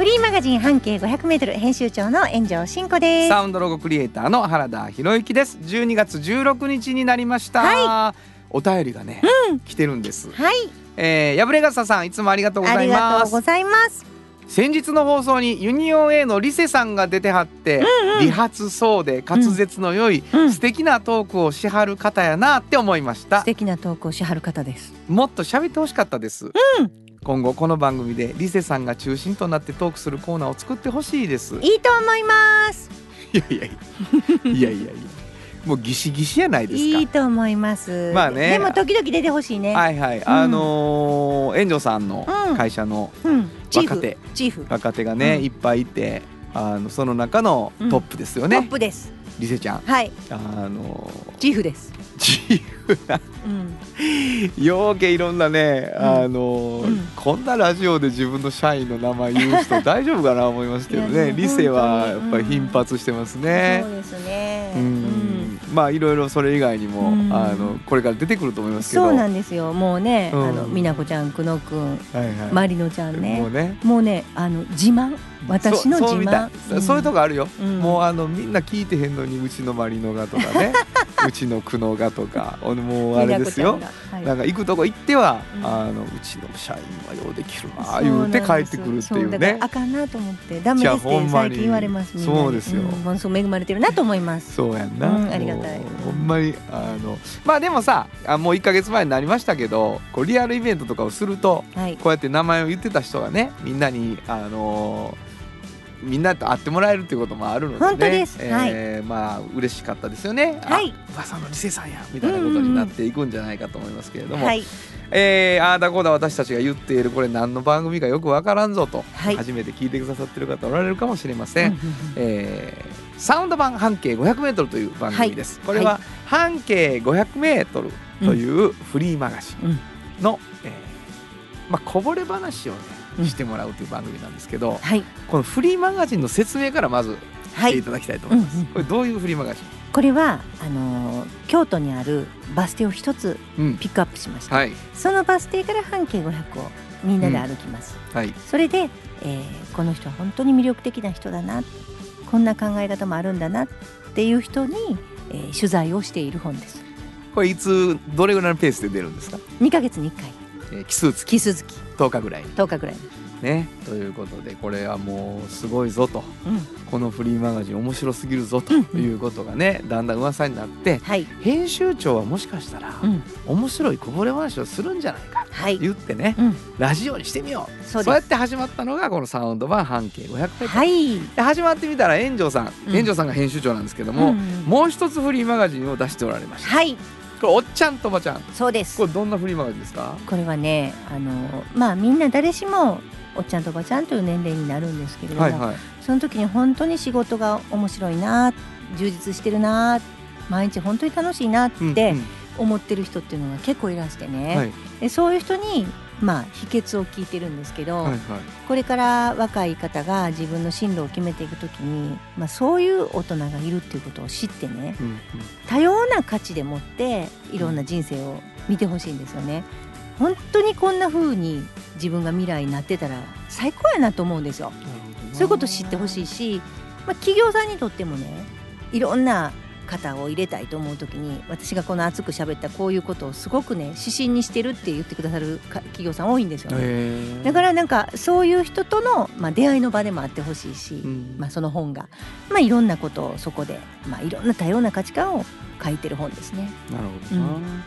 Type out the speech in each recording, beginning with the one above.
フリーマガジン半径500メートル編集長の炎上真子です。サウンドロゴクリエイターの原田博之です。12月16日になりました、はお便りがね、来てるんです、はい、えー、やぶれがささんいつもありがとうごあざいます。りがとうございます。先日の放送にユニオン A のリセさんが出てはって、理髪そうで滑舌の良い、うん。素敵なトークをしはる方やなって思いました。素敵な投稿しはる方です。もっと喋ってほしかったです、今後この番組でリセさんが中心となってトークするコーナーを作ってほしいです。いいと思います。いやいやいやいやいやもうギシギシやないですか。いいと思います。まあね。でも時々出てほしいね。はいはい、あのー、炎上さんのうん。会社のうん、チーフ。若手、チーフ、若手がね、うん。いっぱいいてあのその中のトップですよトね、ップです。リセちゃん。はい、あのチーフです。ー、チーフな。うん、ようけいろんなね、うん。あのーうん。こんなラジオで自分の社員の名前言う人 大丈夫かな思いますけどね。もうリセはやっぱり頻発してますね。そう。ですね。うん。まあいろいろそれ以外にも、うん。あのこれから出てくると思いますけど。そうなんですよ。もうね、うん。あの美奈子ちゃん、久野くん、はいはい。まりのちゃんね。もう。ね。もうね、あの自慢、私の自そうそうみた慢。いそういうとこあるよ、うん。もうあのみんな聞いてへんのにうちのマリノがとかね。うちの久野がとか。俺もうあれですよ。はい。なんか行くとこ行っては、うん。あのうちの社員はようできるな言うて帰ってくるっていうね。あかんなと思ってダメですって最近言われますそうですよ。んものすごく恵まれてるなと思います。そうやんな、うんありがたい。ほんまにあのまあでもさあもう1か月前になりましたけどこうリアルイベントとかをするとはい。こうやって名前を言ってた人がねみんなにあのみんなと会ってもらえるっていうこともあるので、ね、本当です。えーまあ嬉しかったですよね。はい。あ噂のリセさんやみたいなことになっていくんじゃないかと思いますけれども、はいえーああだこうだ私たちが言っているこれ何の番組かよくわからんぞと、はい。初めて聞いてくださってる方おられるかもしれません。うんうんうん。えーサウンド版半径 500m という番組です。これは半径 500m というフリーマガジンの、えーまあ、こぼれ話をねうんしてもらうという番組なんですけど、はい。このフリーマガジンの説明からまずはい。していただきたいと思います。うんうんこれどういうフリーマガジこれはあのー京都にあるバス停を一つン？うん、ピックアップしました、はい。そのバス停から半径500をみんなで歩きます、はい。それで、えーこの人は本当に魅力的な人だなこんな考え方もあるんだなっていう人に、えー取材をしている本です。これいつどれぐらいのペースで出るんですか？2ヶ月に1回えー奇数月。奇数月。10日ぐらい。10日ぐらい。ね。ということでこれはもうすごいぞと。うん。このフリーマガジン面白すぎるぞとうん。うんいうことがねだんだん噂になってはい、編集長はもしかしたらうん、面白いこぼれ話をするんじゃないかはい、言ってねうん、ラジオにしてみよう。そうやって始まったのがこのサウンド版半径 500m、はい。で始まってみたら炎上さん、うん。炎上さんが編集長なんですけども、うん。もう一つフリーマガジンを出しておられました。はいこれおっちゃんとおばちゃん？そうです。これどんなフリーマガジンですか？これはねあのまあみんな誰しもおっちゃんとおばちゃんという年齢になるんですけれども、はいはい。その時に本当に仕事が面白いな充実してるな毎日本当に楽しいなっうんてうん。思ってる人っていうのが結構いらしてね、はい。でそういう人にまあ秘訣を聞いてるんですけど、はいはいこれから若い方が自分の進路を決めていく時に、まあ、そういう大人がいるっていうことを知ってねうんうん多様な価値でもっていろんな人生を見てほしいんですよね。本当にこんな風に自分が未来になってたら最高やなと思うんですよ。そういうこと知ってほしいし、まあ、企業さんにとってもねいろんな方を入れたいと思う時に私がこの熱く喋ったこういうことをすごくね指針にしてるって言ってくださるか企業さん多いんですよね。だからなんかそういう人との、まあ、出会いの場でもあってほしいし、うん。まあ、その本が、まあ、いろんなことをそこで、まあ、いろんな多様な価値観を書いてる本ですね。なるほどな、うん。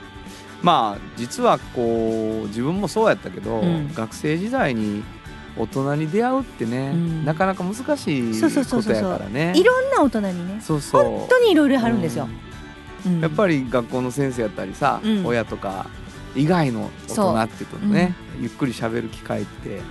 まあ実はこう自分もそうやったけど、うん。学生時代に大人に出会うってね、うん。なかなか難しいことやからね。いろんな大人にね。そうそう。本当にいろいろあるんですよ。うん。やっぱり学校の先生やったりさ、うん。親とか以外の大人っていうとね、ゆっくり喋る機会って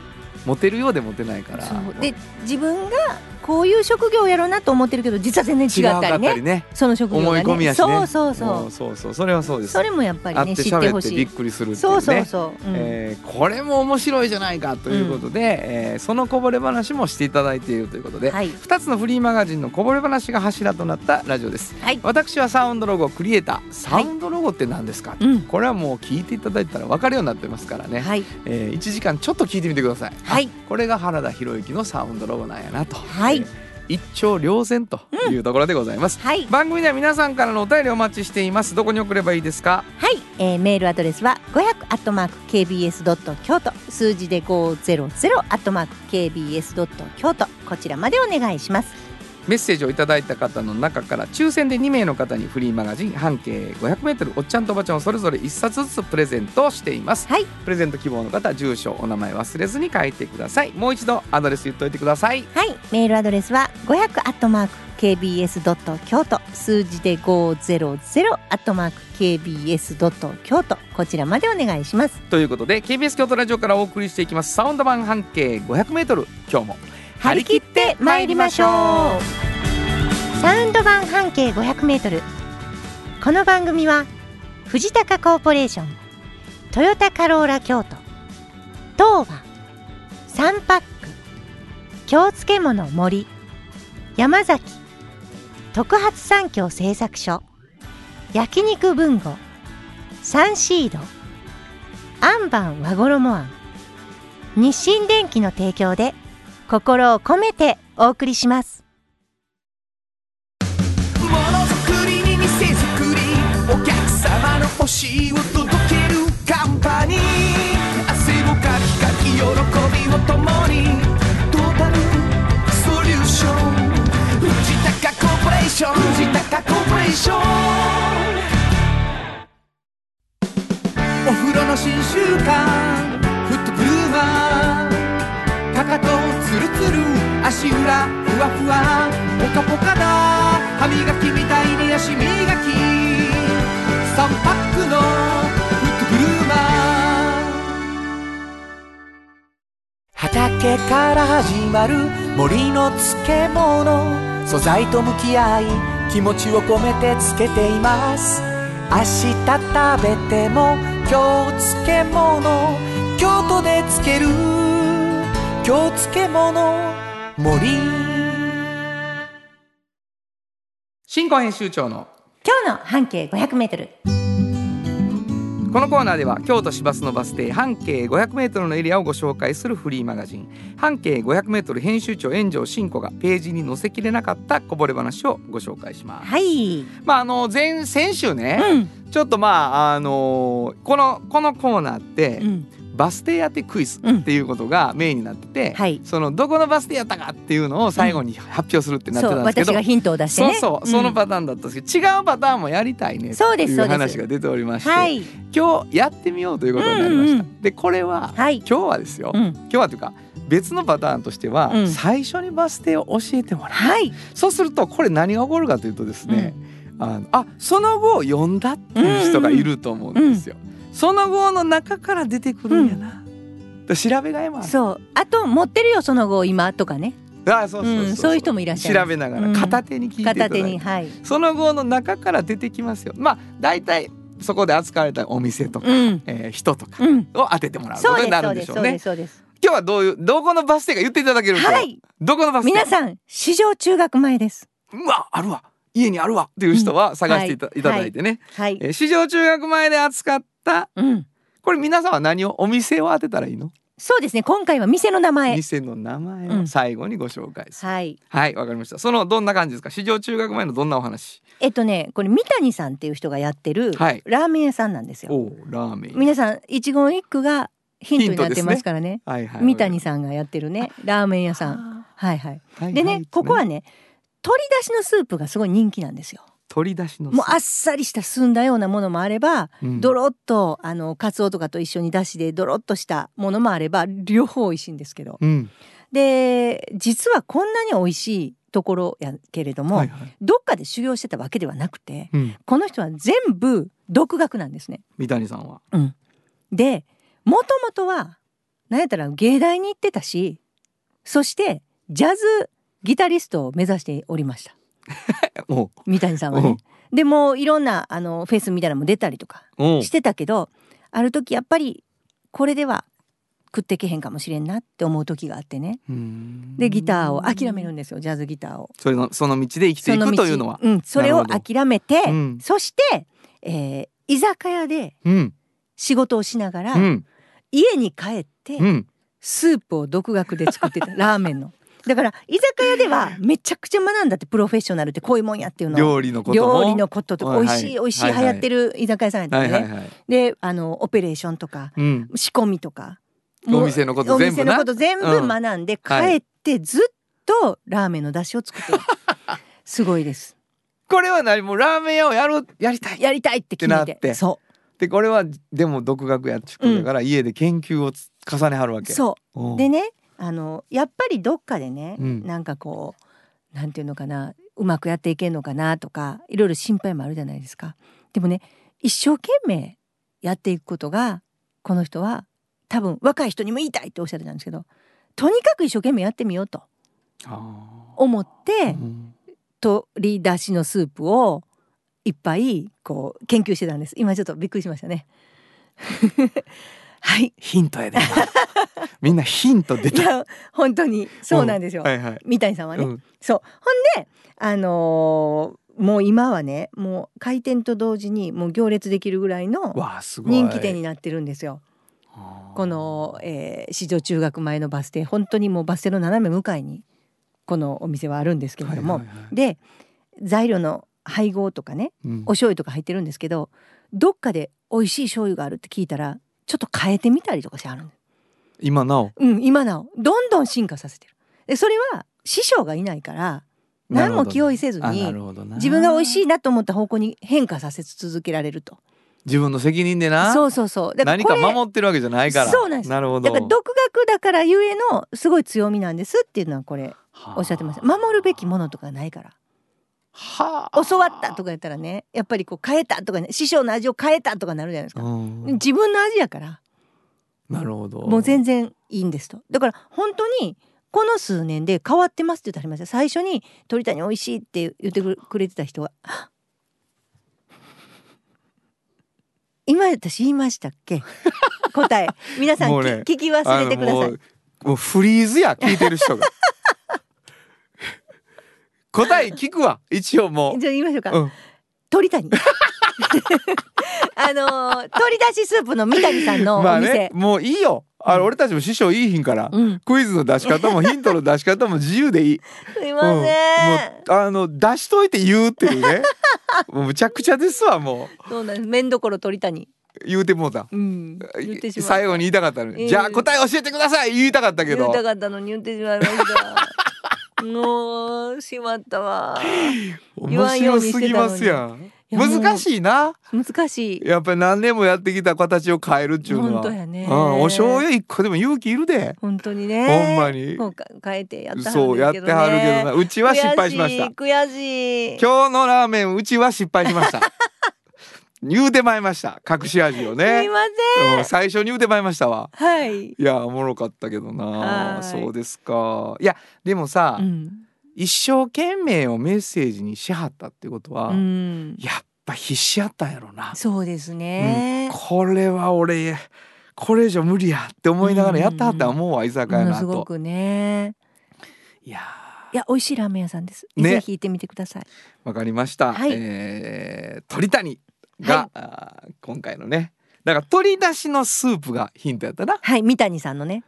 持てるようで持てないから。で自分がこういう職業やろうなと思ってるけど実は全然違ったりね。ね。その職業が、ね、思い込みやし、ね、そうそうそう。そうそう。それはそうです。それもやっぱりね知ってほしい。びっくりする、ね、そうそうそう、うん、えー、これも面白いじゃないかということで、うん、えー、そのこぼれ話もしていただいているということで、はい、2つのフリーマガジンのこぼれ話が柱となったラジオです、はい、私はサウンドロゴクリエイター。サウンドロゴって何ですか、はい、これはもう聞いていただいたら分かるようになってますからね、はい、えー、1時間ちょっと聞いてみてください、はい、これが原田博之のサウンドロゴなんやなと、はい、えー一丁両然というところでございます、うん。はい、番組では皆さんからのお便りお待ちしています。どこに送ればいいですか？はい、えー、メールアドレスは500アットマーク KBS ドット京都。数字で500アットマーク KBS ドット京都。こちらまでお願いしますメッセージをいただいた方の中から抽選で2名の方にフリーマガジン半径 500m おっちゃんとおばちゃんをそれぞれ1冊ずつプレゼントしています、はい、プレゼント希望の方住所お名前忘れずに書いてください。もう一度アドレス言っておいてください。はい。メールアドレスは500アットマーク KBS ドット京都。数字で500アットマーク KBS ドット京都。こちらまでお願いします。ということで KBS 京都ラジオからお送りしていきます。サウンド版半径 500m 今日も張り切って参りましょう。サウンド版半径500メートル。この番組は藤高コーポレーショントヨタカローラ京都東和サンパック京漬物森山崎特発産業製作所焼肉文吾サンシードアンバン和衣あん日清電機の提供で心を込めてお送りします。ものづくりに店づくりお客様の欲しいを届けるカンパニー。汗をかきかき喜びを共にトータルソリューション藤高コーポレーション藤高コーポレーション。お風呂の新習慣フットブルーマー。かかとツルツル足裏ふわふわポカポカだ。歯磨きみたいに足磨き。3パックのフットグルーマー畑から始まる森の漬物。素材と向き合い気持ちを込めてつけています。明日食べても今日漬物。京都で漬ける。京漬物森。新婚編集長の今日の半径500メートル。このコーナーでは京都市バスのバス停半径500メートルのエリアをご紹介するフリーマガジン。半径500メートル編集長炎上真子がページに載せきれなかったこぼれ話をご紹介します。はい。まああの前先週ね、うん、ちょっとまああのこのこのコーナーって、うんバス停当てクイズっていうことがメインになってて、うんはい、そのどこのバス停やったかっていうのを最後に発表するってなってたんですけど、うん、ヒントを出して、ね、そうそうそのパターンだったん。ですけど、違うパターンもやりたいねっていう話が出ておりまして、はい、今日やってみようということになりました。うんうん、でこれは、はい、今日はですよ、今日はというか別のパターンとしては、最初にバス停を教えてもらう、はい、そうするとこれ何が起こるかというとですね、あのあその後読んだっていう人がいると思うんですよ。その後の中から出てくるんやな。調べがいもある。そう。あと持ってるよその後今とかね。あそうそうそう、う。ん、そういう人もいらっしゃる調べながら片手に聞いていただいて、うん、片手にはい。その後の中から出てきますよ。まあ大体そこで扱われたお店とか、うん、えー、人とかを当ててもらうことになるんでしょうね。そうです今日はどういうどこのバス停か言っていただけると、はい、どこのバス停？皆さん市場中学前です。うわあるわ。家にあるわ。っていう人は探していた,、い、ただいてね、はい、えー、市場中学前で扱った、うん、これ皆さんは何をお店を当てたらいいの？そうですね。今回は店の名前。店の名前を最後にご紹介する、うん、はい。はいわかりました。そのどんな感じですか？市場中学前のどんなお話？えっとねこれ三谷さんっていう人がやってるラーメン屋さんなんですよ、はい、ラーメン。皆さん一言一句がヒントになってますからね、ね、はいはい、三谷さんがやってるねラーメン屋さん。はいはい、はい、でね、ここはね鶏だしのスープがすごい人気なんですよ鶏だしのもうあっさりした澄んだようなものもあれば、うん、ドロッとあのカツオとかと一緒にだしでドロッとしたものもあれば両方美味しいんですけど、うん、で実はこんなに美味しいところやけれども、はいはい、どっかで修行してたわけではなくて、うん、この人は全部独学なんですね。三谷さんは。うん、でもともとは何やったら芸大に行ってたしそしてジャズギタリストを目指しておりました 三谷さんはね。でもういろんなあのフェスみたいなのも出たりとかしてたけどある時やっぱりこれでは食ってけへんかもしれんなって思う時があってね。うん。でギターを諦めるんですよジャズギターを。それのその道で生きていくというのは。そうん、それを諦めて、うん。そして、えー居酒屋でうん。仕事をしながら、うん。家に帰って、うん。スープを独学で作ってたラーメンの。だから居酒屋ではめちゃくちゃ学んだってプロフェッショナルってこういうもんやっていうの。を料理のことも。料理のこととかはい美味しい美味しい流行ってる居酒屋さんやったね、はいはいはい。であのオペレーションとかうん。仕込みとか。お店のこと全部な。お店のこと全部学んで、帰ってずっとラーメンの出汁を作ってる。すごいです。これは何もうラーメン屋をやろうやりたい。やりたいって決めて。ってなって。そでこれはでも独学やっちゅうだから、家で研究をつ重ねはるわけ。うそう。うん。でねあのやっぱりどっかでね、うん。なんかこうなんていうのかなうまくやっていけんのかなとかいろいろ心配もあるじゃないですか。でもね一生懸命やっていくことがこの人は多分若い人にも言いたいっておっしゃってたんですけどとにかく一生懸命やってみようとあ思っーてうん。鶏だしのスープをいっぱいこう研究してたんです。今ちょっとびっくりしましたねはい。ヒントやで今。みんなヒント出た。本当に。そうなんですよ、はいはい。三谷さんはね、うん。そう。ほんであのーもう今はねもう開店と同時にもう行列できるぐらいの人気店になってるんですよ。この、えー、市場中学前のバス停。本当にもうバス停の斜め向かいにこのお店はあるんですけれども、はいはいはい。で材料の配合とかねうん。お醤油とか入ってるんですけどどっかで美味しい醤油があるって聞いたらちょっと変えてみたりとかしてある今なお？うん、今なお。どんどん進化させてる。でそれは師匠がいないから何も気負いせずあに自分が美味しいなと思った方向に変化させ続けられると。自分の責任でな。そうそうそう。だ何か守ってるわけじゃないから。そうなんです。なるほど。だから独学だからゆえのすごい強みなんですっていうのはこれはあ。おっしゃってました守るべきものとかないからはあ。教わったとか言ったらねやっぱりこう変えたとかね師匠の味を変えたとかなるじゃないですか。うん。自分の味やから。なるほど。もう全然いいんですと。だから本当にこの数年で変わってますって言ってありました最初に鳥谷美味しいって言ってくれてた人は。あ今私言いましたっけ？答え。皆さん、ねき聞き忘れてください。もうフリーズや聞いてる人が 答え聞くわ。一応もじゃあ言いましょうか、う、うん、鳥谷。あのー鶏だしスープの三谷さんのおまあ店、ねもういいよ。あれ俺たちも師匠いいひんから、うん。クイズの出し方も ヒントの出し方も自由でいい。すいません、うん、もうあの出しといて言うっていうね。もうむちゃくちゃですわもそうなんです。麺どころ鳥谷。う言うてもうた。うん。最後に言いたかったのに、えーじゃあ答え教えてください。言いたかったけど。言いたかったのに言ってしまいましたもうしまったわ。面白すぎますやん。難しいな。難しい。やっぱり何年もやってきた形を変えるっちゅうのは。本当やね。うん、お醤油一個でも勇気いるで。本当にね。ほんまに。こうか変えてやったそうやってはるけどな。うちは失敗しました。悔しい。今日のラーメンうちは失敗しました言うてまいりました隠し味を すねいまうん最初に言うてまいりましたわ。せんはい、いやおもろかったけどな。はい。そうですか。いやでもさ、うん。一生懸命をメッセージにしはったってことは、うん、やっぱ必死やったんやろな、そうですね、これは俺これ以上無理やって思いながらやったはったら思うわ居酒屋ものの後すごくね。いやいや美味しいラーメン屋さんです、ね。ぜひ行ってみてください。ーわかりました、はい。えー鳥谷が、はい。今回のね。だから鶏だしのスープがヒントやったな。はい三谷さんのね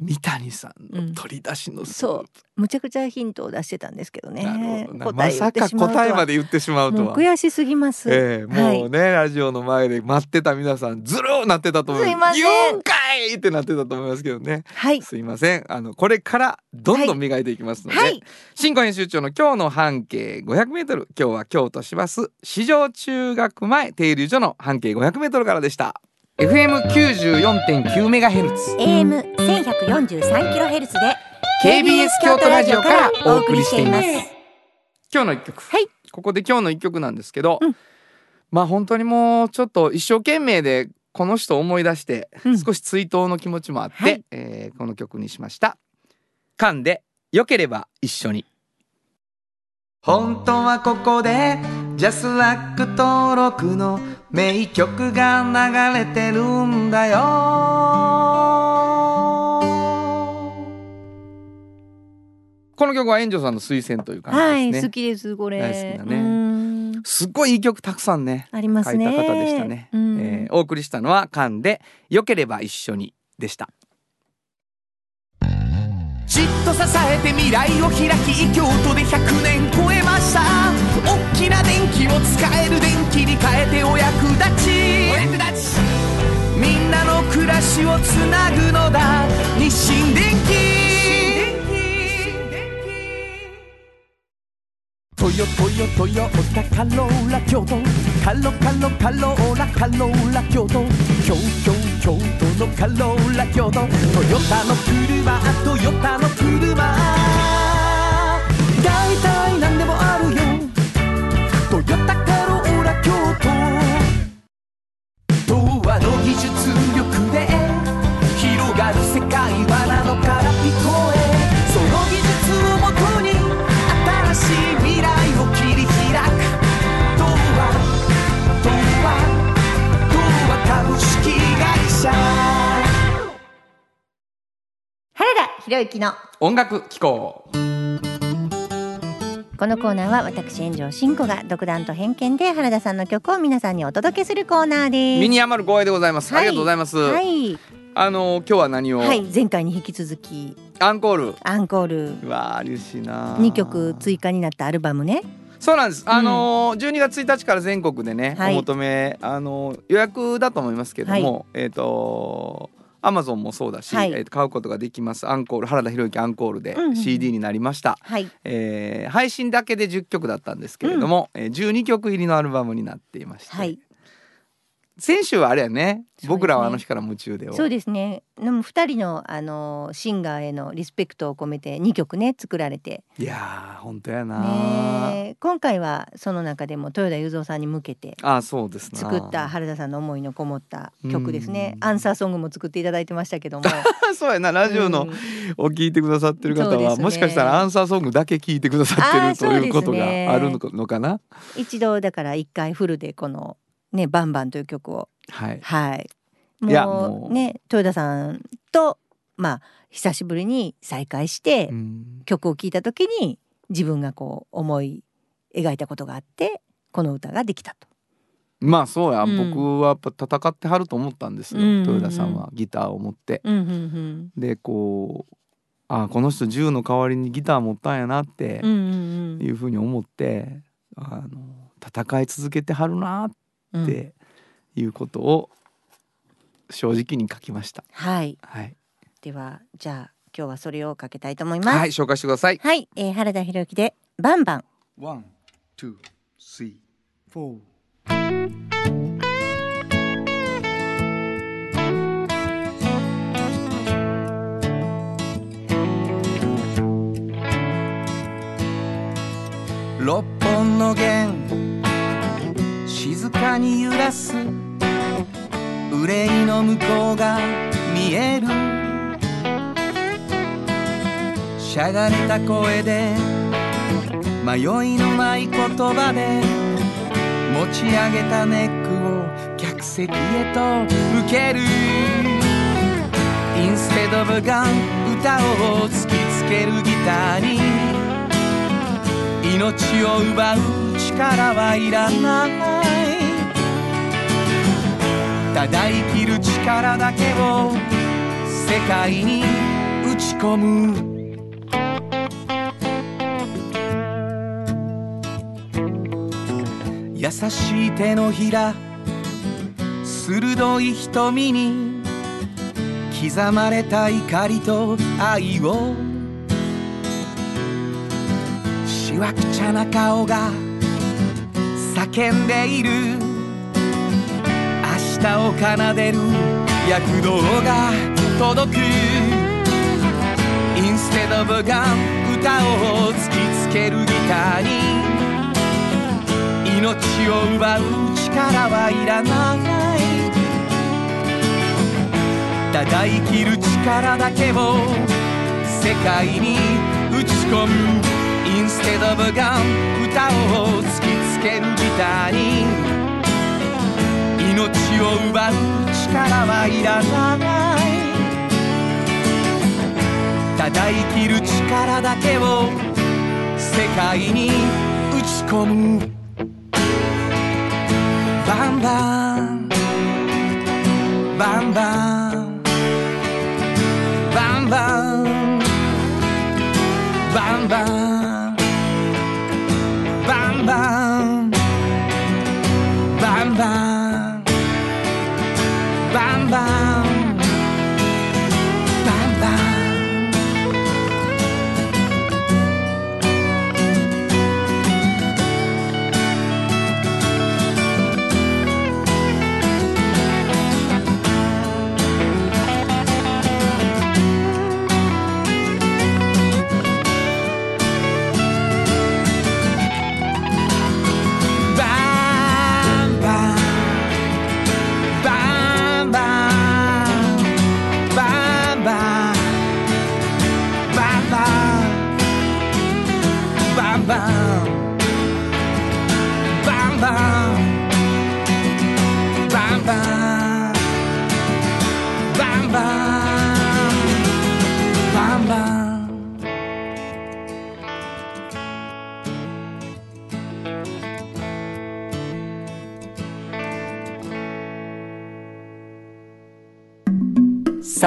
三谷さんのうん。鶏だしのスーそプう、むちゃくちゃヒントを出してたんですけどね。まさか答えまで言ってしまうとは。悔しすぎます、ええもうね、ラジオの前で待ってた皆さんずるーなってたと思います。言うん。かいってなってたと思いますけどね。はい。すいません。あのこれからどんどん磨いていきますので、はい。新婚編集長の今日の半径 500m 今日は京都市バス市場中学前停留所の半径 500m からでした。FM94.9 メガヘルツ。AM 千百四十三キロヘルツで KBS 京都ラジオからお送りしています。は今日の一曲、い。ここで今日の一曲なんですけど、うん。まあ本当にもうちょっと一生懸命でこの人を思い出して、うん。少し追悼の気持ちもあって、はい。えーこの曲にしました。噛んで良ければ一緒に。本当はここでジャスラック登録の名曲が流れてるんだよこの曲は炎上さんの推薦という感じですね、はい好きですこれ。大好きなね。うん。すっごいいい曲たくさんねありますね。書いた方でしたね、うん。えーお送りしたのはカンで良ければ一緒にでした。じっと支えて未来を開き京都で100年超えました。大きな電気を使える電気に変えてお役立ち。お役立ち。みんなの暮らしをつなぐのだ。日清電気トヨトヨトヨタカローラ京都カロカロカローラカローラ京都京京京都のカローラ京都トヨタの車トヨタの車大体何でもあるよトヨタカローラ京都童話の技術力で広がる世界はなのから聞こえその技術をもとに原田博之の音楽機構。このコーナーは私炎上真子が独断と偏見で原田さんの曲を皆さんにお届けするコーナーです。ミニ余る光栄でございます、はい。ありがとうございます、はい、あの今日は何を、はい、前回に引き続き。アンコール。アンコール。うわー嬉しいな。2曲追加になったアルバムね。そうなんです、あのー12月1日から全国でね、はい。お求めあのー予約だと思いますけども、えっ、とアマゾンもそうだし、はい。えーと買うことができます。アンコール原田博之アンコールでうんうん CD になりました、はい。えー配信だけで10曲だったんですけれども、えー12曲入りのアルバムになっていまして、はい先週はあれやね。僕らはあの日から夢中でをそうですね。でも2人のあのシンガーへのリスペクトを込めて2曲ね作られて。いやー本当やな、ねえ。今回はその中でも豊田雄三さんに向けてあそうですな。作った原田さんの思いのこもった曲ですね。うん。アンサーソングも作っていただいてましたけども。そうやな。ラジオのうん。を聞いてくださってる方は、ね。もしかしたらアンサーソングだけ聞いてくださってるということがあるのかな。一度だから一回フルでこのねバンバンという曲を。はい。はい。もうね豊田さんとまあ久しぶりに再会してうん。曲を聴いた時に自分がこう思い描いたことがあってこの歌ができたと。まあそうや、うん。僕はやっぱ戦ってはると思ったんですよ、うんうんうん。豊田さんはギターを持って。うんうんでこうあこの人銃の代わりにギター持ったんやなってうんうんうん。いうふうに思って、あの戦い続けてはるなうんっていうことを正直に書きました。はいはい、ではじゃあ今日はそれをかけたいと思います。はい、紹介してください。はい、えー、原田博之でバンバン。One, two, three, four 六本の弦静かに揺らす。憂いの向こうが見える。しゃがれた声で迷いのない言葉で持ち上げたネックを客席へと向ける。Instead of a gun 歌を突きつけるギターに命を奪う力はいらない。ただ生きる力だけを世界に打ち込む。優しい手のひら鋭い瞳に刻まれた怒りと愛をしわくちゃな顔が叫んでいる。明日を奏でる躍動が届く。Instead of a gun 歌を突きつけるギターに命を奪う力はいらない。ただ生きる力だけを世界に打ち込む。インステドブガン歌を突きつけるギターに命を奪う力はいらない。ただ生きる力だけを世界に打ち込む。バンバン。バンバン。バンバン。バンバン。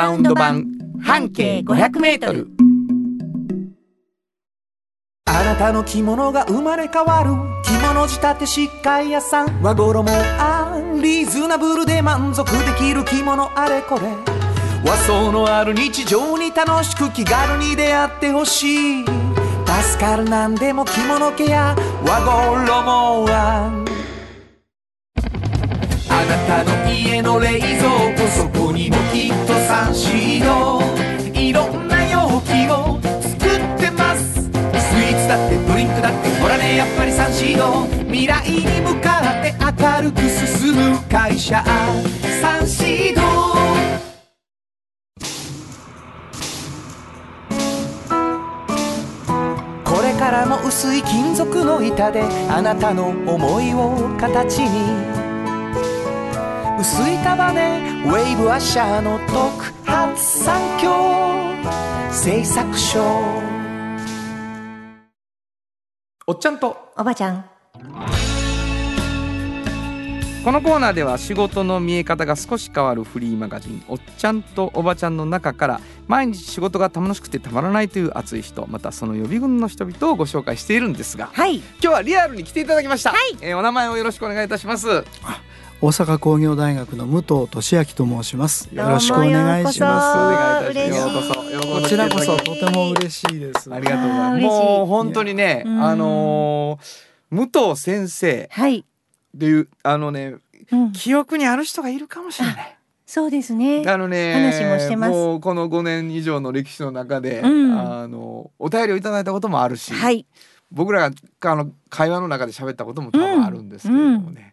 ウンド版半径500メートル。あなたの着物が生まれ変わる。着物仕立て疾患屋さん。和衣あリーズナブルで満足できる着物あれこれ。和装のある日常に楽しく気軽に出会ってほしい。助かるなんでも着物ケア。和衣はあなたの家の冷蔵庫そこにもきっとサンシードいろんな容器を作ってます。スイーツだってドリンクだってほらねやっぱりサンシード未来に向かって明るく進む会社。サンシードこれからも薄い金属の板であなたの思いを形に薄い束ねウェーブアッシャーの特発産業製作所おっちゃんと。おばちゃん。このコーナーでは仕事の見え方が少し変わるフリーマガジン「おっちゃんとおばちゃん」の中から毎日仕事が楽しくてたまらないという熱い人またその予備軍の人々をご紹介しているんですが、はい、今日はリアルに来ていただきました、はい、えー、お名前をよろしくお願いいたします大阪工業大学の武藤俊明と申します。よろしくお願いします。ようこそ。こちらこそとても嬉しいですありがとうございます。もう本当にねあのー、武藤先生はい。でいうあのね、うん、記憶にある人がいるかもしれない。そうですね。あのね、話もしてます。もうこの5年以上の歴史の中で、うん、あのお便りをいただいたこともあるし、はい、僕らがあの会話の中で喋ったことも多分あるんですけれどもね。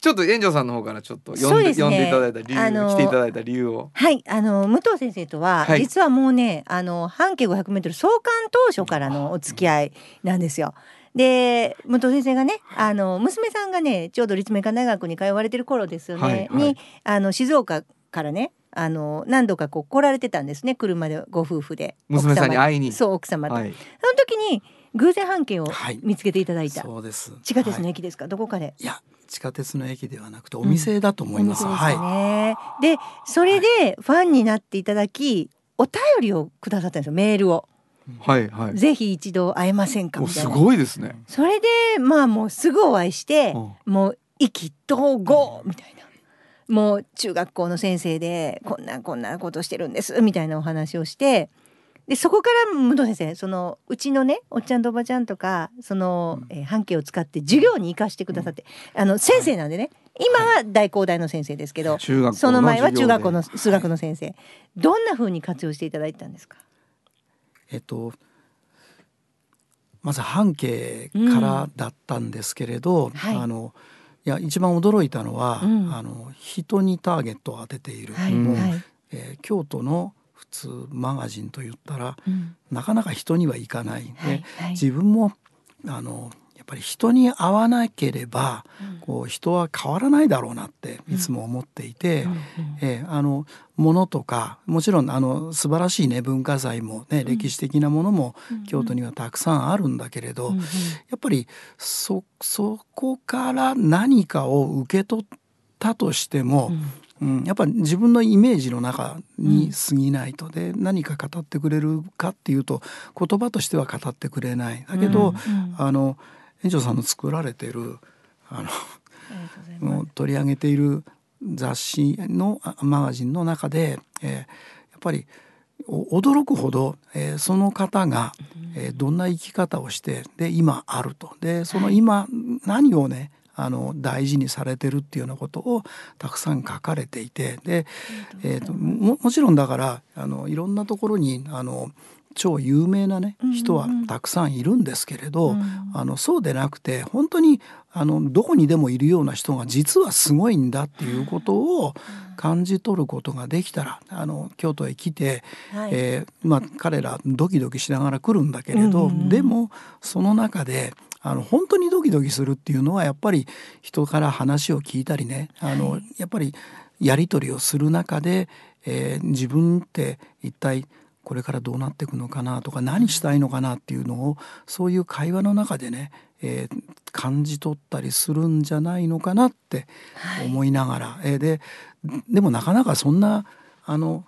ちょっと炎上さんの方からちょっと読んで,、ね、読んでいただいた理由、あのー、来ていただいた理由を。はいあの武藤先生とは、はい、実はもうねあの半径500メートル創刊当初からのお付き合いなんですよ。で武藤先生がねあの娘さんがねちょうど立命館大学に通われてる頃ですよね、はいはい、にあの静岡からねあの何度かこう来られてたんですね車でご夫婦で娘さんに会いに。そう奥様と、はい、その時に偶然半径を見つけていただいた、はい、そうです。地下鉄の駅ですか、どこかで。いや地下鉄の駅ではなくてお店だと思います。うん、はい。でそれでファンになっていただきお便りをくださったんですよメールを。はいはい。ぜひ一度会えませんかみたいな。すごいですね。それでまあもうすぐお会いして、うん、もう意気投合みたいな。もう中学校の先生でこんなこんなことしてるんですみたいなお話をしてでそこから武藤先生そのうちのねおっちゃんとおばちゃんとかその、えー、半径を使って授業に生かしてくださって、あの先生なんでね今は大工大の先生ですけど、その前は中学校の数学の先生、どんな風に活用していただいたんですか？えっとまず半径からだったんですけれど、うん。はい、あのいや一番驚いたのは、うん、あの人にターゲットを当てている、はい、もう、はい、えー、京都の普通マガジンと言ったら、うん、なかなか人にはいかないで、はいはい、自分もあのやっぱり人に会わなければ、うん、こう人は変わらないだろうなっていつも思っていて、うん。えー、あのものとかもちろんあの素晴らしいね文化財もね、歴史的なものも京都にはたくさんあるんだけれど、やっぱりそそこから何かを受け取ったとしても、うん、やっぱり自分のイメージの中に過ぎないとで何か語ってくれるかっていうと言葉としては語ってくれない。だけど、あの園長さんの作られてるあの取り上げている雑誌のマガジンの中で、えー、やっぱり驚くほど、えー、その方が、えー、どんな生き方をしてで今あると。でその今、何をねあの大事にされてるっていうようなことをたくさん書かれていてで、えーと、ももちろんだからあのいろんなところにあの超有名なね人はたくさんいるんですけれど、うん。うん、あのそうでなくて本当にあのどこにでもいるような人が実はすごいんだっていうことを感じ取ることができたらあの京都へ来て、はい、えー、まあ、彼らドキドキしながら来るんだけれど、うんうん、でもその中であの本当にドキドキするっていうのはやっぱり人から話を聞いたりね。あの、はい、やっぱりやり取りをする中で、えー、自分って一体これからどうなっていくのかなとか何したいのかなっていうのをそういう会話の中でね、えー、感じ取ったりするんじゃないのかなって思いながら、はい、えー、ででもなかなかそんなあの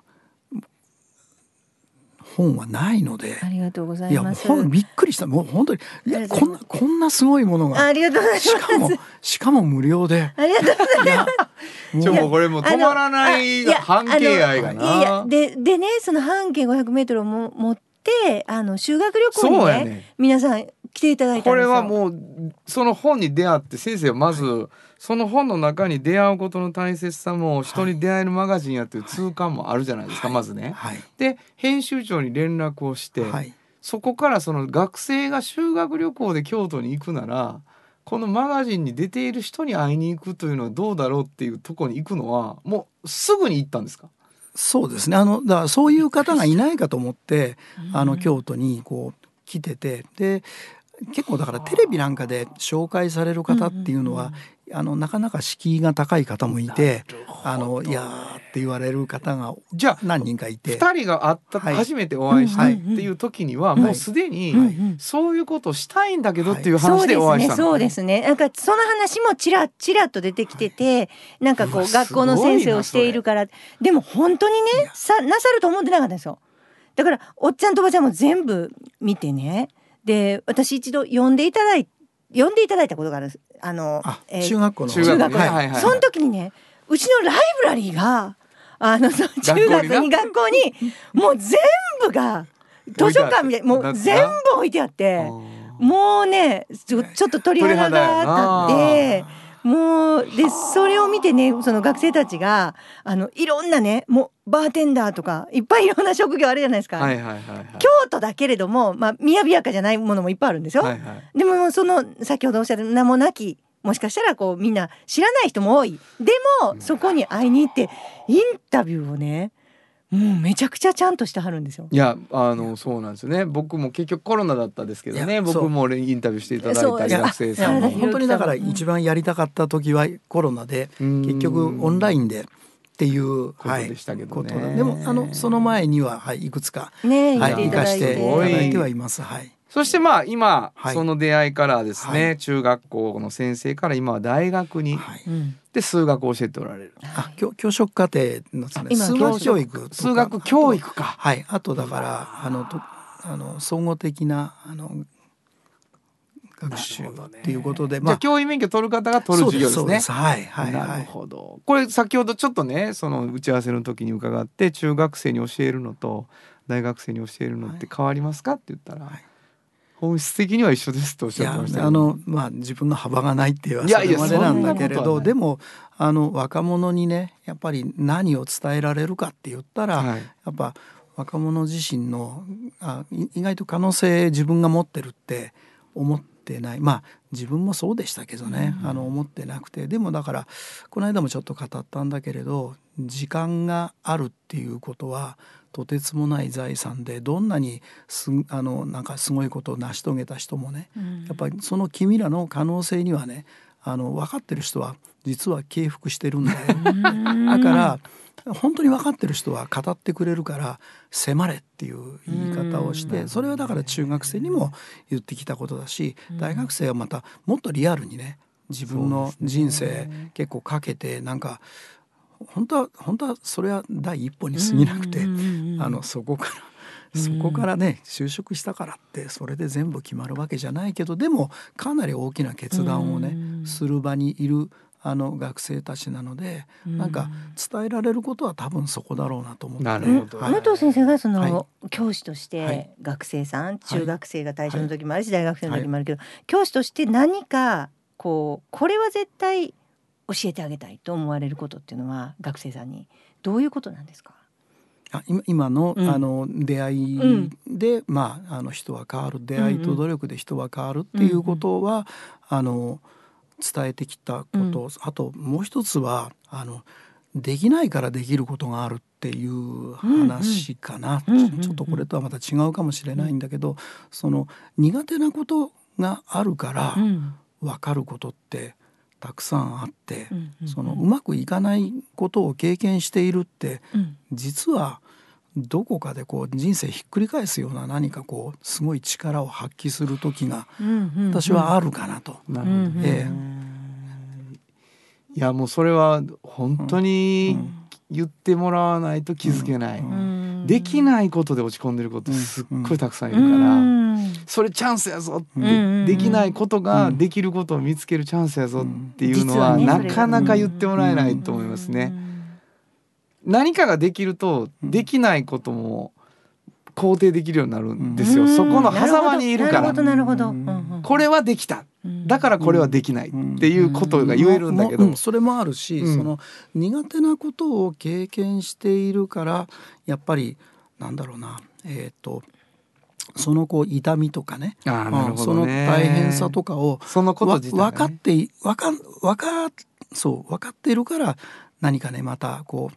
本はないので。ありがとうございます。いやびっくりした。もう本当にいやこんなこんなすごいものが。ありがとうございます。しかもしかも無料で。ありがとうございます。ちょもうこれも止まらない半径愛がな。いやででねその半径500メートルをも持ってあの修学旅行にねね皆さん来ていただいたこれはもうその本に出会って先生はまず、はい。その本の中に出会うことの大切さも人に出会えるマガジンやっていう痛感もあるじゃないですか、はい、まずね。はい、で編集長に連絡をして、はい、そこからその学生が修学旅行で京都に行くならこのマガジンに出ている人に会いに行くというのはどうだろうっていうとこに行くのはもうすぐに行ったんですか？そうですね。あのだからそういう方がいないかと思ってあの京都にこう来てて。で結構だからテレビなんかで紹介される方っていうのはあのなかなか敷居が高い方もいてあのいやって言われる方がじゃあ何人かいて。2人が会った、はい、初めてお会いしたっていう時には、もうすでに、そういうことをしたいんだけどっていう話でお会いしたの、そうですね、ね、なんかその話もちらちらと出てきてて、なんかこう学校の先生をしているから。でも本当にねさなさると思ってなかったんですよ。だからおっちゃんとおばちゃんも全部見てねで私一度呼んでいただい呼んでいただいたことがあるんです。あのえー、中学校の。中学校、はいはいはい、その時にねうちのライブラリーがあの中学に学校に？もう全部が図書館みたいもう全部置いてあってもうねちょちょっと鳥肌が立って。もうでそれを見てねその学生たちがあのいろんなねもうバーテンダーとかいっぱいいろんな職業あるじゃないですか、はいはいはいはい、京都だけれどもまあ雅やかじゃないものもいっぱいあるんですよ、はいはい、でもその先ほどおっしゃる名もなきもしかしたらこうみんな知らない人も多い。でもそこに会いに行ってインタビューをねもうめちゃくちゃちゃんとしてはるんですよ。いやあのそうなんですよね。僕も結局コロナだったですけどね。僕もインタビューしていただいたり学生さんも本当にだから一番やりたかった時はコロナで、結局オンラインで。っていうことでしたけどね、はい、でもあのその前には、はい、いくつか、ね、はい、行かしていただいてはいます。はいそしてまあ今、はい、その出会いからですね、はい、中学校の先生から今は大学に、はい、で数学を教えておられる。あ教教職課程のですね数学教育数学教育か。はい。あとだからあのとあの総合的なあの学習っていうことで、ね、まあ、教員免許取る方が取る授業ですね。すはいはい、はい、なるほど。これ先ほどちょっとねその打ち合わせの時に伺って中学生に教えるのと大学生に教えるのって変わりますか？って言ったら。はい本質的には一緒ですとおっしゃってましたあのまあ自分の幅がないっていうそれまでなんだけれどでもあの若者にねやっぱり何を伝えられるかって言ったら、はい、やっぱ若者自身のあ意外と可能性自分が持ってるって思ってない。まあ自分もそうでしたけどね、うん、あの思ってなくて。でもだからこの間もちょっと語ったんだけれど時間があるっていうことはとてつもない財産でどんなにすあのなんかすごいことを成し遂げた人もね、うん、やっぱりその君らの可能性にはねあの分かってる人は実は敬服してるんだよ。だから本当に分かってる人は語ってくれるから迫れっていう言い方をしてそれはだから中学生にも言ってきたことだし大学生はまたもっとリアルにね自分の人生結構かけてなんか本当は本当はそれは第一歩に過ぎなくてあのそこからそこからね就職したからってそれで全部決まるわけじゃないけどでもかなり大きな決断をねする場にいるあの学生たちなので、うん、なんか伝えられることは多分そこだろうなと思って、なるほど、武藤先生がその、教師として学生さん、中学生が対象の時もあるし、大学生の時もあるけど、教師として何かこうこれは絶対教えてあげたいと思われることっていうのは学生さんに。どういうことなんですか？あ今今の,、あの出会いで、まあ、あの人は変わる。出会いと努力で人は変わるっていうことは、あの。伝えてきたこと、うん、あともう一つはあのできないからできることがあるっていう話かな、うんうん、ちょっとこれとはまた違うかもしれないんだけど、その苦手なことがあるから分かることってたくさんあって、そのうまくいかないことを経験しているって、実はどこかでこう人生ひっくり返すような何かこうすごい力を発揮する時が私はあるかなと。えいやもうそれは本当に言ってもらわないと気づけない。できないことで落ち込んでることすっごいたくさんいるから、それチャンスやぞって。できないことができることを見つけるチャンスやぞっていうのはなかなか言ってもらえないと思いますね。何かができるとできないことも肯定できるようになるんですよ、そこの狭間にいるから。なるほどこれはできた。だからこれはできないっていうことが言えるんだけど、それもあるし、その苦手なことを経験しているからやっぱりなんだろうな。えっ、とそのこう痛みとかね。あね。その大変さとかをそのこと自体、ね、分かって分か分かそう分かっているから何かねまたこう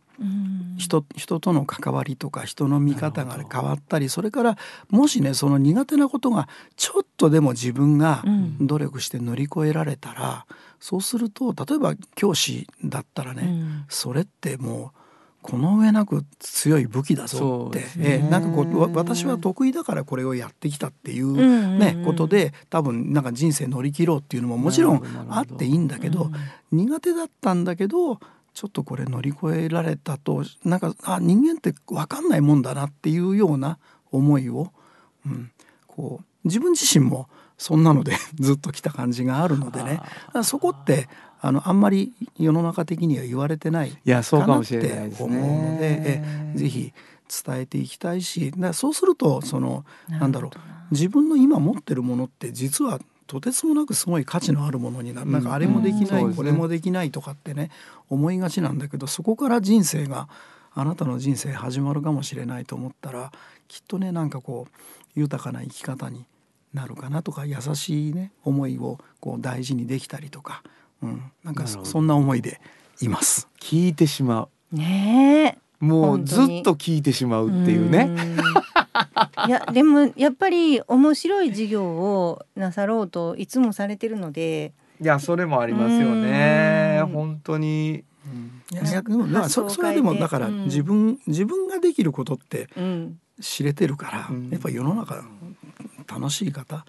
人人との関わりとか人の見方が変わったりそれからもしねその苦手なことがちょっとでも自分が努力して乗り越えられたら、うん、そうすると例えば教師だったらね、うん、それってもうこの上なく強い武器だぞって、ね。えー、なんかこう私は得意だからこれをやってきたっていうね、ことで多分なんか人生乗り切ろうっていうのももちろんあっていいんだけど、苦手だったんだけどちょっとこれ乗り越えられたとなんかあ人間って分かんないもんだなっていうような思いを、うん、こう自分自身もそんなので ずっと来た感じがあるのでね。そこってあのあんまり世の中的には言われてないかなって思うのでえぜひ伝えていきたいしそうするとそのなんだろう自分の今持ってるものって実はとてつもなくすごい価値のあるものになる、なんかあれもできない、うん、これもできないとかってね思いがちなんだけどそこから人生があなたの人生始まるかもしれないと思ったらきっとねなんかこう豊かな生き方になるかなとか優しいね思いをこう大事にできたりとか、うん、なんかそんな思いでいます。聞いてしまう。ねもうずっと聞いてしまうっていうね。いや でもやっぱり面白い授業をなさろうといつもされてるので。いやそれもありますよね。本当に。いやでもそそれはでもだから自分、自分ができることって知れてるから、やっぱ世の中楽しい方、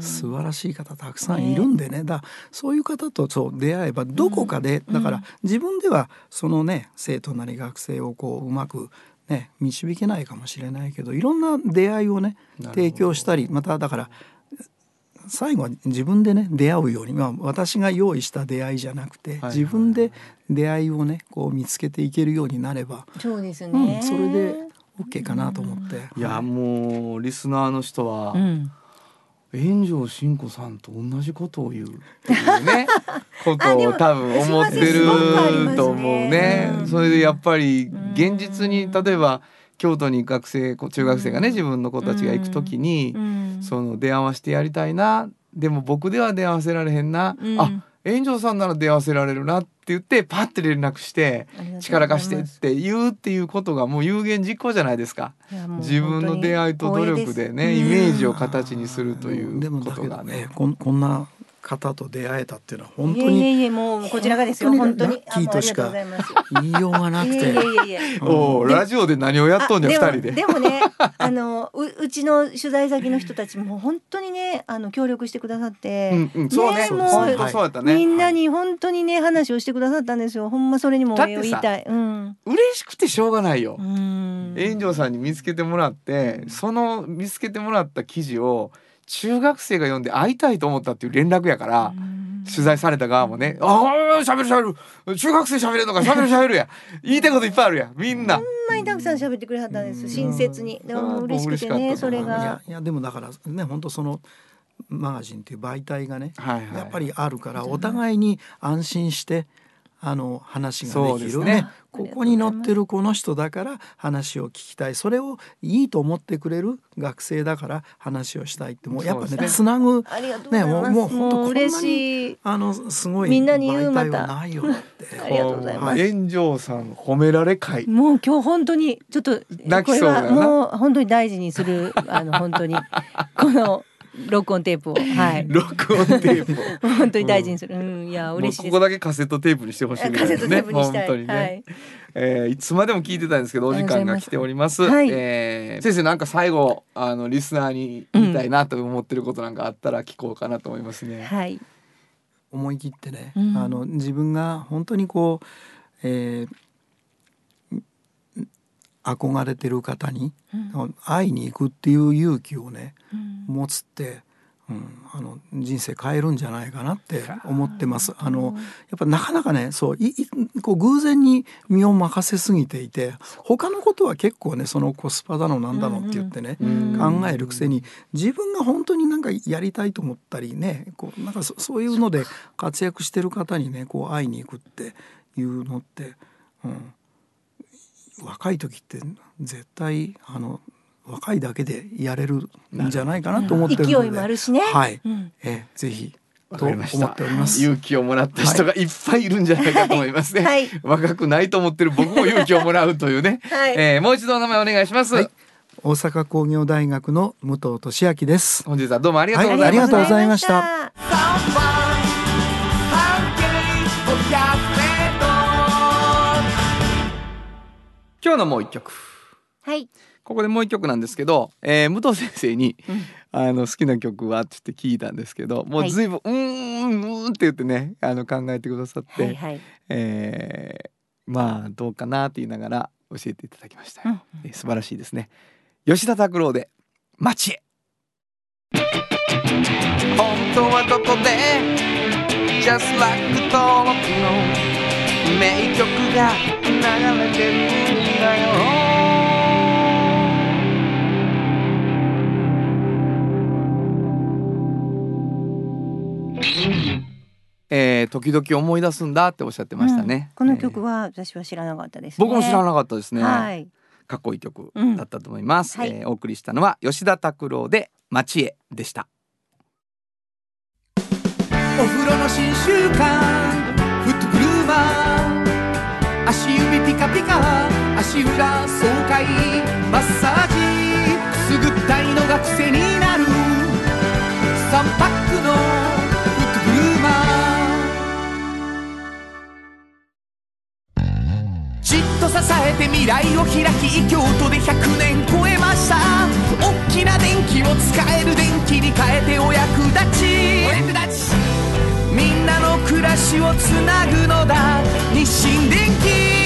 素晴らしい方たくさんいるんでね。だそういう方とそう出会えばどこかで、だから自分ではそのね生徒なり学生をこううまくね、導けないかもしれないけどいろんな出会いをね提供したりまただから最後は自分でね出会うように、まあ、私が用意した出会いじゃなくて、自分で出会いをねこう見つけていけるようになればそうですね、うん、それで OK かなと思って。いやもうリスナーの人は、うん。炎上真子さんと同じことを言うっていうね ことを多分思ってると思うね。それでやっぱり現実に例えば京都に学生中学生がね自分の子たちが行く時にその出会わしてやりたいなでも僕では出会わせられへんな、あ炎上さんなら出会わせられるなって言ってパッて連絡して力貸してって言うっていうことがもう有言実行じゃないですか。自分の出会いと努力でねイメージを形にするということがね。こんな方と出会えたっていうのは本当にいえいえもうこちらがですよ本当にラッキーとしか言いようがなくて。おラジオで何をやっとんじゃ二人で。でもね あのううちの取材先の人たちも本当にねあの協力してくださって、うんうん、そうね。もうみんなに本当にね話をしてくださったんですよ。ほんまそれにもお礼を言いたい、うん、嬉しくてしょうがないよ。炎上さんに見つけてもらってその見つけてもらった記事を中学生が読んで会いたいと思ったっていう連絡やから、取材された側もね「ああしゃべるしゃべる。中学生しゃべるのかしゃべるしゃべるや。言いたいこといっぱいあるや。みんな」ほんまにたくさんしゃべってくれはったんです。親切に。でも嬉しくてねそれが。いやいやでもだからね本当そのマガジンっていう媒体がね、はいはい、やっぱりあるからお互いに安心してあの話ができる。ね。ここに載ってるこの人だから話を聞きたい。それをいいと思ってくれる学生だから話をしたいってもうやっぱねつなぐねもうもう本当こんなにあのすごいみんなに言うまた。ないよって。ありがとうございます。炎上さん褒められ会。もう今日本当にちょっとこれはもう本当に大事にするあの本当に。この録音テープを、はい、録音テープ 本当に大事にする、うん、いや嬉しいここだけカセットテープにしてほしいぐらいですね本当にね、はい、えー、いつまでも聞いてたんですけどお時間が来ております、はい、えー、先生なんか最後あのリスナーに言いたいなと思ってることなんかあったら聞こうかなと思いますね、うん、はい。思い切ってね、うん、あの自分が本当にこう、えー、憧れてる方に会いに行くっていう勇気をね、うん、持つって、うん、あの人生変えるんじゃないかなって思ってます。あのやっぱなかなかねそういこう偶然に身を任せすぎていて他のことは結構ねそのコスパだのなんだのって言ってね、うん。うん、考えるくせに自分が本当になんかやりたいと思ったりねこうなんかそういうので活躍してる方にねこう会いに行くっていうのって。うん若い時って絶対あの若いだけでやれるんじゃないかなと思ってるので、勢いもあるしね。はい、うん、えぜひと思っております。勇気をもらった人がいっぱいいるんじゃないかと思いますね。はい、若くないと思ってる僕も勇気をもらうというね。はい、えー、もう一度お名前お願いします。はい、大阪工業大学の武藤俊明です。本日はどうもありがとうございました。ありがとうございました。今日のもう一曲。はい。ここでもう一曲なんですけど、えー、武藤先生に、うん、あの好きな曲はって言って聞いたんですけどもうずい。ぶん、はい、うんうんって言ってねあの考えてくださって、はいはい、えー、まあどうかなって言いながら教えていただきました、うん、えー、素晴らしいですね。吉田拓郎で街へ。本当はどこで Just like 登録の名曲が流れてるえー、時々思い出すんだっておっしゃってましたね、うん、この曲は私は知らなかったです、ね、僕も知らなかったですね、はい、かっこいい曲だったと思います、うん。はい、えー、お送りしたのは吉田拓郎で街へでした。お風呂の新習慣フットグルーマー足指ピカピカ足裏爽快マッサージくすぐったいのが癖になる。3パックのと支えて未来を開き京都で100年超えました。大きな電気を使える電気に変えてお役立ち。お役立ち。みんなの暮らしをつなぐのだ。日清電気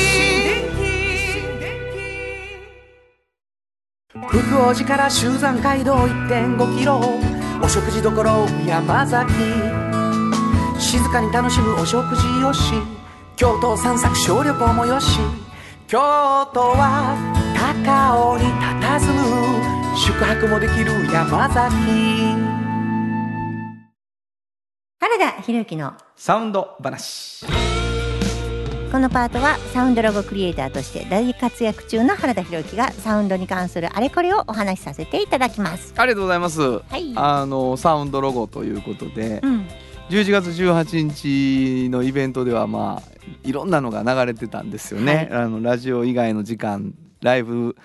福王寺から集山街道1.5キロお食事処山崎静かに楽しむお食事よし。京都散策小旅行もよし京都は高尾に佇む宿泊もできる山崎原田博之のサウンド話。このパートはサウンドロゴクリエイターとして大活躍中の原田博之がサウンドに関するあれこれをお話しさせていただきます。ありがとうございます、はい、あのサウンドロゴということで、うん、11月18日のイベントではまあいろんなのが流れてたんですよね、はい、あのラジオ以外の時間ライブ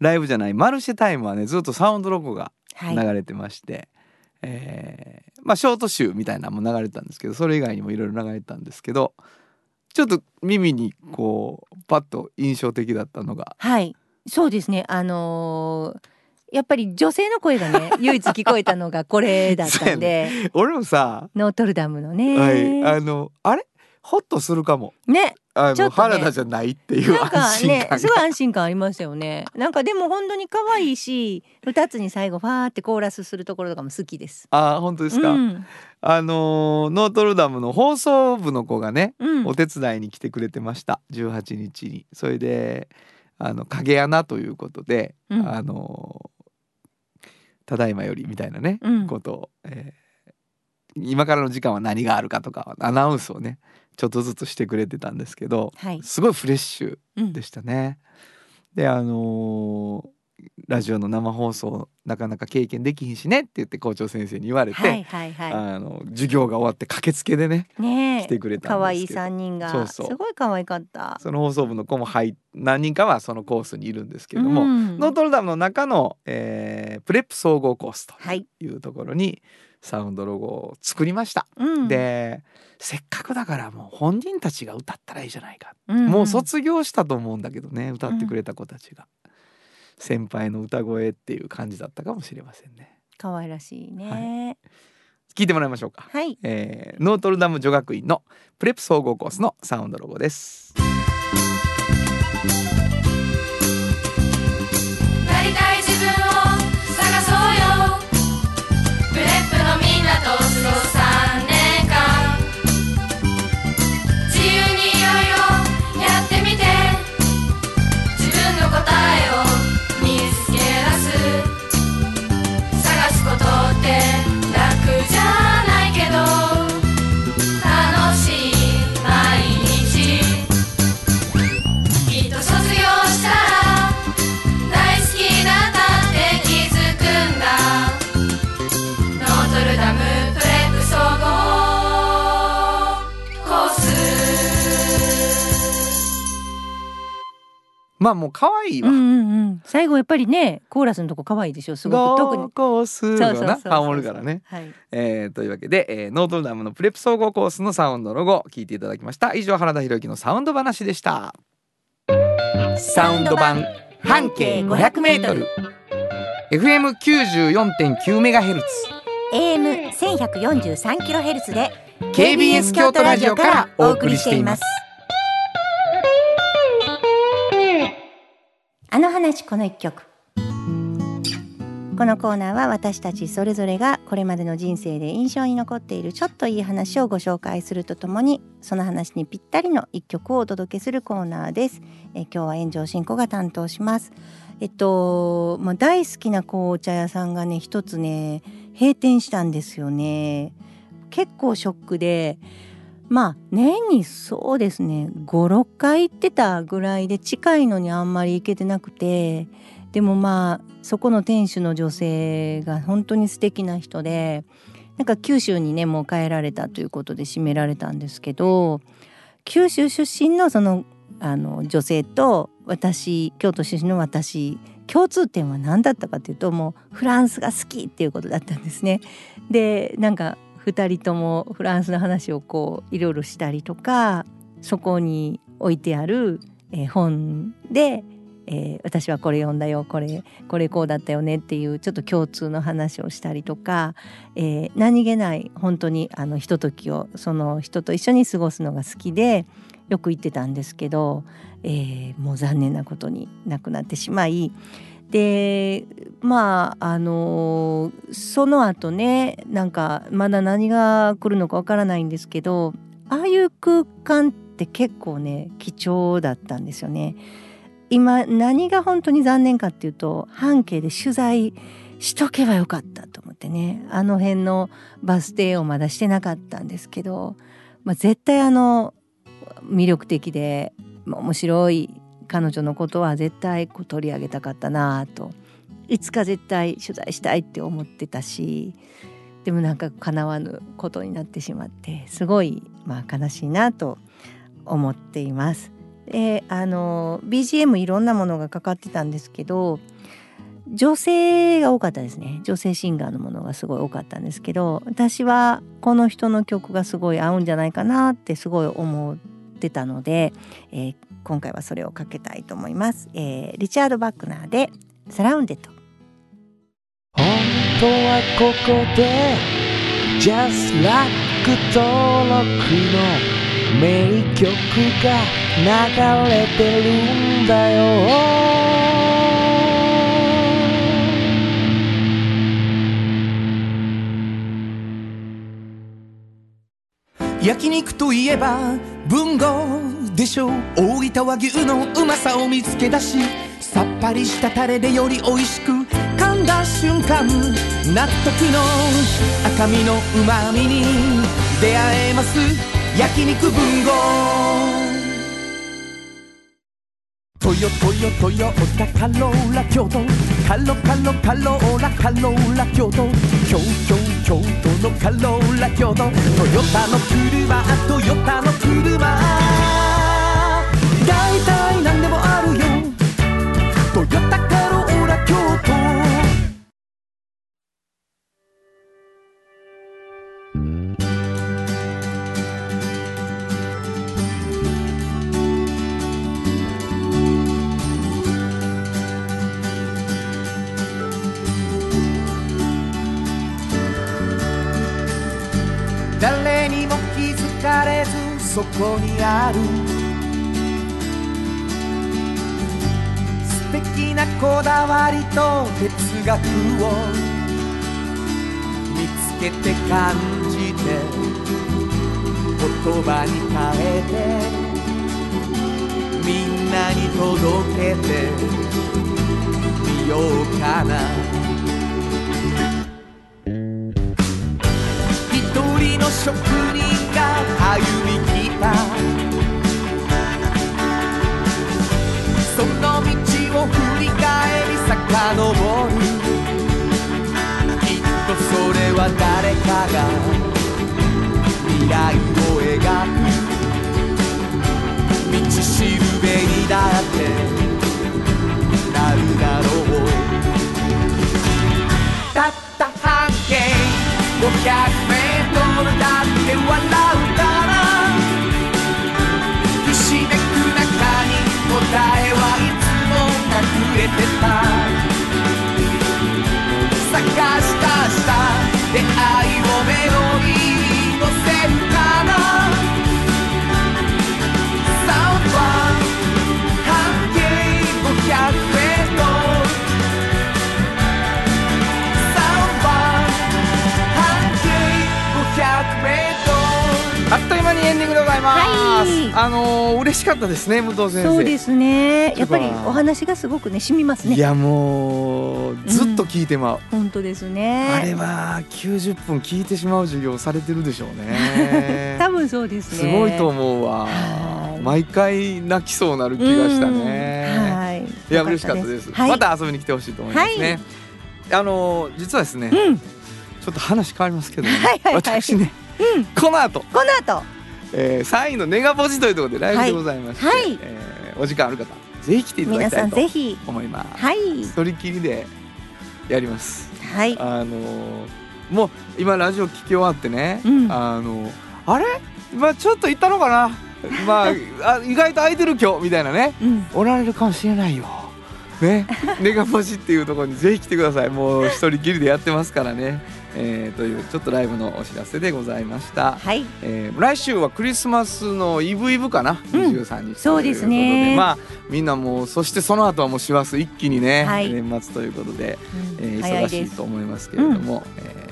ライブじゃないマルシェタイムはねずっとサウンドロゴが流れてまして、はい、えー、まあショート集みたいなのも流れてたんですけどそれ以外にもいろいろ流れてたんですけどちょっと耳にこうパッと印象的だったのが。はい。そうですね。あのーやっぱり女性の声がね 唯一聞こえたのがこれだったんで。俺もさノートルダムのね、はい、あのあれ？ホッとするかも。ね。あの、ね、原田じゃないっていう安心感ねすごい安心感ありましたよね。なんかでも本当に可愛いし二つに最後ファーってコーラスするところとかも好きです。あ本当ですか、うん、あのノートルダムの放送部の子がね、うん、お手伝いに来てくれてました。18日に。それであの影穴ということで、うん、あのただいまよりみたいなね、うん、ことを、えー、今からの時間は何があるかとかアナウンスをねちょっとずつしてくれてたんですけど、はい、すごいフレッシュでしたね。うん、であのーラジオの生放送なかなか経験できひんしねって言って校長先生に言われて、はいはいはい、あの授業が終わって駆けつけでねね来てくれたんです可愛い三人が。すごい可愛かった。その放送部の子も入何人かはそのコースにいるんですけども、うん、ノートルダムの中の、えー、プレップ総合コースというところにサウンドロゴを作りました。うん、でせっかくだからもう本人たちが歌ったらいいじゃないか、うんうん、もう卒業したと思うんだけどね歌ってくれた子たちが。先輩の歌声っていう感じだったかもしれませんね。可愛らしいね、はい、聞いてもらいましょうか。はい、えー、ノートルダム女学院のプレップ総合コースのサウンドロゴです。まあもう可愛いわ、うんうんうん、最後やっぱりねコーラスのとこ可愛いでしょすごく。特に。コーラスがなハモるからね、はい、えー、というわけで、えー、ノートルダムのプレップ総合コースのサウンドロゴ聞いていただきました。以上原田博之のサウンド話でした。サウンド版半径 500m FM94.9 メガヘルツ。AM1143 キロヘルツで KBS 京都ラジオからお送りしていますあの話この一曲。このコーナーは私たちそれぞれがこれまでの人生で印象に残っているちょっといい話をご紹介するとともにその話にぴったりの一曲をお届けするコーナーです。え今日は炎上進行が担当します。えっと、まあ、大好きな紅茶屋さんがね一つね閉店したんですよね。結構ショックでまあ年にそうですね56回行ってたぐらいで近いのにあんまり行けてなくてでもまあそこの店主の女性が本当に素敵な人でなんか九州にねもう帰られたということで閉められたんですけど九州出身のそのあの女性と私京都出身の私共通点は何だったかというともうフランスが好きっていうことだったんですね。でなんか2人ともフランスの話をこういろいろしたりとかそこに置いてある、えー、本で、えー、私はこれ読んだよこれこれこうだったよねっていうちょっと共通の話をしたりとか、えー、何気ない本当にあのひとときをその人と一緒に過ごすのが好きでよく行ってたんですけど、えー、もう残念なことになくなってしまいでまああのその後ねなんかまだ何が来るのかわからないんですけどああいう空間って結構ね貴重だったんですよね。今何が本当に残念かっていうと半径で取材しとけばよかったと思ってねあの辺のバス停をまだしてなかったんですけど、まあ、絶対あの魅力的で面白い彼女のことは絶対こう取り上げたかったなといつか絶対取材したいって思ってたしでもなんか叶わぬことになってしまってすごいまあ悲しいなと思っています。であの BGM いろんなものがかかってたんですけど女性が多かったですね女性シンガーのものがすごい多かったんですけど私はこの人の曲がすごい合うんじゃないかなってすごい思ってたので、えー、今回はそれをかけたいと思います、えー、リチャード・バックナーで「サラウンデッド」本当はここで Just Like 登録の名曲が流れてるんだよ。焼肉といえば文豪でしょう？大分和牛のうまさを見つけ出しさっぱりしたタレでより美味しく噛んだ瞬間納得の赤身のうまみに出会えます焼肉文豪。トヨトヨトヨタカローラ京都。カロカロカローラカローラ京都。京京京都のカローラ京都。トヨタの車トヨタの車。大体何でもあるよ。トヨタカローラ京都。誰にも気づかれずそこにある。こだわりと哲学を見つけて感じて言葉に変えてみんなに届けてべにだってなるだろう。たった半径500あのー、嬉しかったですね、武藤先生。そうですね。やっぱりお話がすごくね、染みますね。いや、もう、ずっと聞いてまう。うん、本当ですね。あれは九十分聞いてしまう授業されてるでしょうね。多分そうですね。すごいと思うわ。毎回泣きそうなる気がしたね。はい。いや、嬉しかったです。はい、また遊びに来てほしいと思いますね。はい、あのー、実はですね。うん、ちょっと話変わりますけど、ね、はいはいはい、私ね。うん、この後この後、えー、3位のネガポジというところでライブでございまして、はい、えー、お時間ある方ぜひ来ていただきたいと思います。はい一人きりでやります。はい。あのー、もう今ラジオ聞き終わってね、うん、あのー、あれ？まあちょっと行ったのかな？まああ意外と空いてる今日みたいなね、うん、おられるかもしれないよ。ね、ネガポジっていうところにぜひ来てください。もう一人きりでやってますからねえー、というちょっとライブのお知らせでございました、はい。えー、来週はクリスマスのイブイブかな、うん、23日そうですね。まあみんなもうそしてその後はもう師走一気にね、はい、年末ということで、うん、えー、忙しいと思いますけれども、うん、え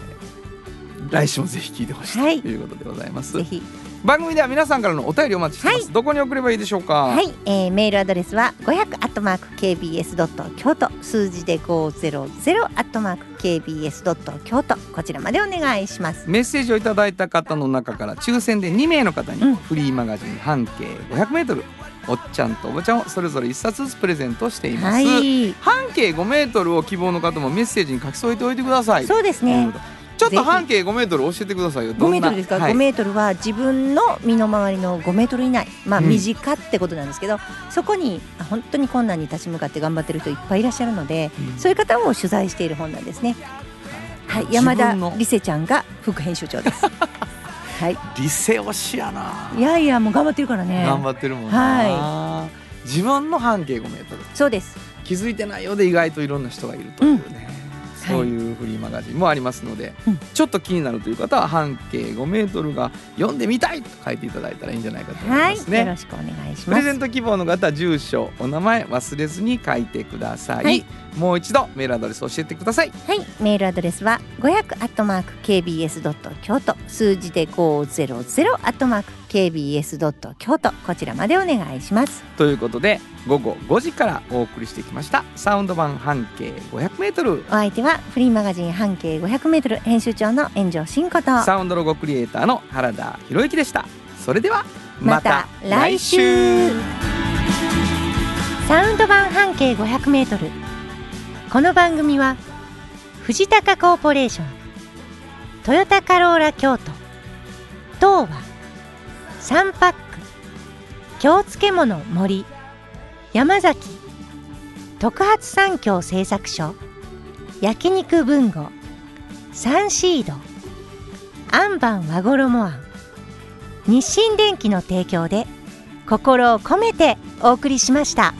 ー、来週もぜひ聞いてほしい、はい、ということでございます。ぜひ番組では皆さんからのお便りお待ちしてます、はい、どこに送ればいいでしょうか？はい、えー、メールアドレスは500アットマーク KBS ドット京都数字で500アットマーク KBS ドット京都こちらまでお願いします。メッセージをいただいた方の中から抽選で2名の方にフリーマガジン半径500メートルおっちゃんとおばちゃんをそれぞれ一冊ずつプレゼントしています、はい、半径5メートルを希望の方もメッセージに書き添えておいてください。そうですねちょっと半径5メートル教えてくださいよ。5メートルですか、はい、5メートルは自分の身の回りの5メートル以内。まあうん。身近ってことなんですけど、そこにあ本当に困難に立ち向かって頑張ってる人いっぱいいらっしゃるので、うん。そういう方を取材している本なんですね。はい自山田理瀬ちゃんが副編集長です。はい。理性推しやな。いやいやもう頑張ってるからね。頑張ってるもんな、は自分の半径5メートル。そうです。気づいてないようで意外といろんな人がいるというね、そういうフリーマガジンもありますので、うん。ちょっと気になるという方は半径5メートルが読んでみたいと書いていただいたらいいんじゃないかと思いはい、ますね。よろしくお願いします。プレゼント希望の方住所お名前忘れずに書いてください、はいもう一度メールアドレス教えてください。はい、メールアドレスは500アットマーク kbs ドット京都数字で500アットマーク kbs ドット京都こちらまでお願いします。ということで午後5時からお送りしてきました。サウンド版半径 500m お相手はフリーマガジン半径500メートル編集長の炎上真子と。サウンドロゴクリエイターの原田博之でした。それではまた来週。サウンド版半径500メートルこの番組は藤高コーポレーショントヨタカローラ京都東和サンパック京漬物森山崎特発産業製作所焼肉文吾サンシードアンバン和衣あん日清電機の提供で心を込めてお送りしました。